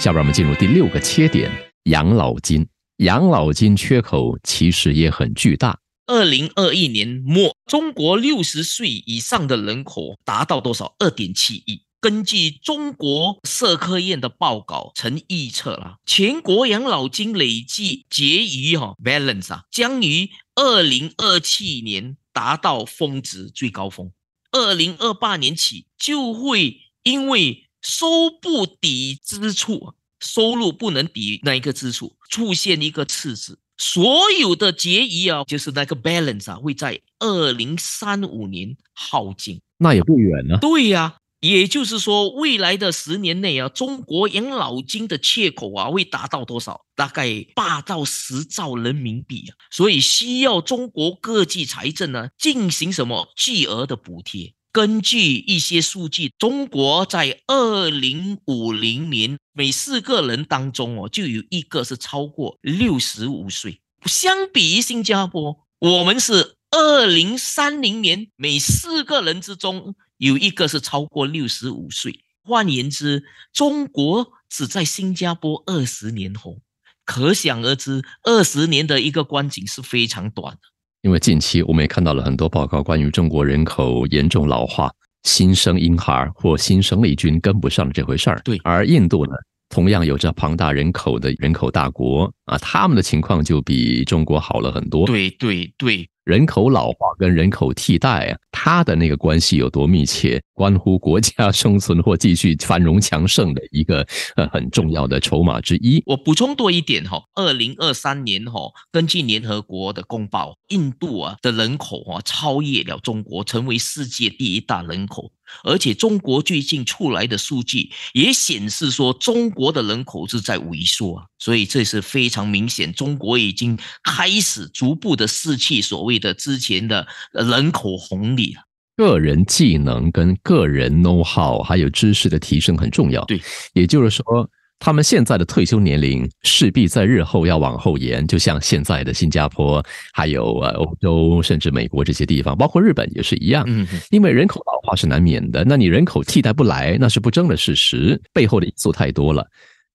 下边我们进入第六个切点：养老金。养老金缺口其实也很巨大。二零二一年末，中国六十岁以上的人口达到多少？二点七亿。根据中国社科院的报告，曾预测了全国养老金累计结余哈 balance 啊，将于二零二七年达到峰值最高峰，二零二八年起就会因为收不抵支出，收入不能抵那一个支出，出现一个赤字，所有的结余啊，就是那个 balance 啊，会在二零三五年耗尽，那也不远呢。对呀。也就是说，未来的十年内啊，中国养老金的缺口啊会达到多少？大概八到十兆人民币啊，所以需要中国各级财政呢进行什么巨额的补贴。根据一些数据，中国在二零五零年每四个人当中哦，就有一个是超过六十五岁。相比于新加坡，我们是二零三零年每四个人之中。有一个是超过六十五岁，换言之，中国只在新加坡二十年后，可想而知，二十年的一个观景是非常短的。因为近期我们也看到了很多报告，关于中国人口严重老化、新生婴孩或新生力军跟不上这回事儿。对，而印度呢，同样有着庞大人口的人口大国啊，他们的情况就比中国好了很多。对对对。人口老化跟人口替代啊，它的那个关系有多密切，关乎国家生存或继续繁荣强盛的一个 呃很重要的筹码之一。我补充多一点哈，二零二三年哈，根据联合国的公报，印度啊的人口啊超越了中国，成为世界第一大人口。而且中国最近出来的数据也显示说，中国的人口是在萎缩啊，所以这是非常明显，中国已经开始逐步的失去所谓的之前的人口红利了。个人技能跟个人 know how 还有知识的提升很重要。对，也就是说。他们现在的退休年龄势必在日后要往后延，就像现在的新加坡，还有呃欧洲，甚至美国这些地方，包括日本也是一样。嗯，因为人口老化是难免的，那你人口替代不来，那是不争的事实，背后的因素太多了。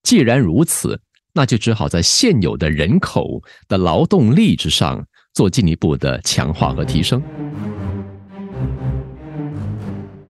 既然如此，那就只好在现有的人口的劳动力之上做进一步的强化和提升。